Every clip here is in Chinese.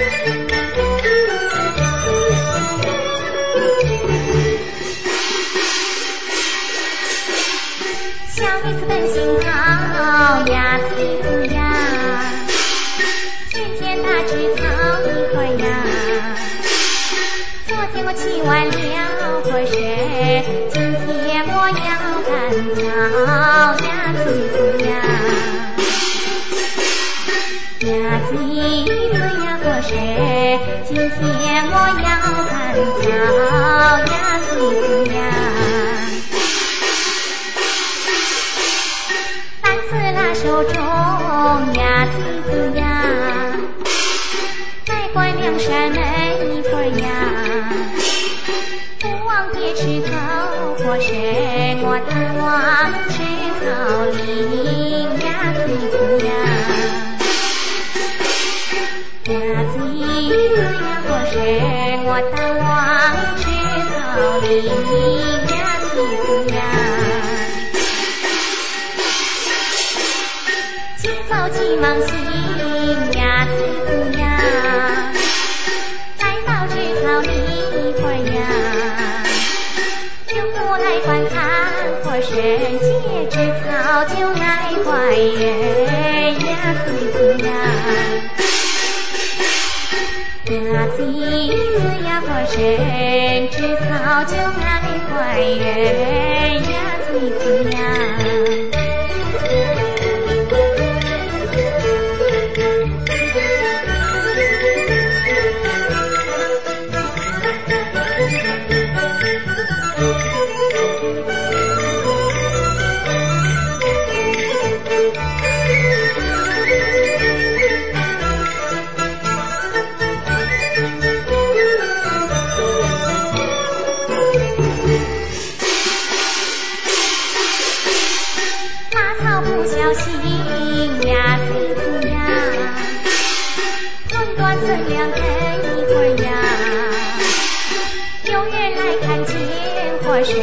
小女子本性好呀，妻子呀，天天打只草一会儿呀。昨天我洗完了热水，今天我要干草呀，妻子呀。嘿，今天我要看瞧呀，梯子呀，板子那手中呀，梯子呀，再关两扇门一会儿呀，不枉爹吃考过什我大王，吃好林呀，梯子呀。子呀，坡谁？我探望吃草林呀，子呀，急早急忙行呀，子子呀，来到吃草林一会儿呀。我来观看，或神界之草就来怀人呀，子子呀，呀子呀，或神之草就爱怀人呀，子子。心呀，子思呀，总算是两个一对呀。有人来看见活神，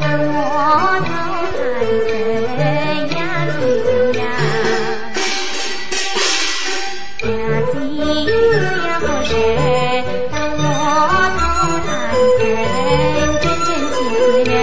我头抬升呀，心呀，呀心呀活神。我头抬升，真真情人。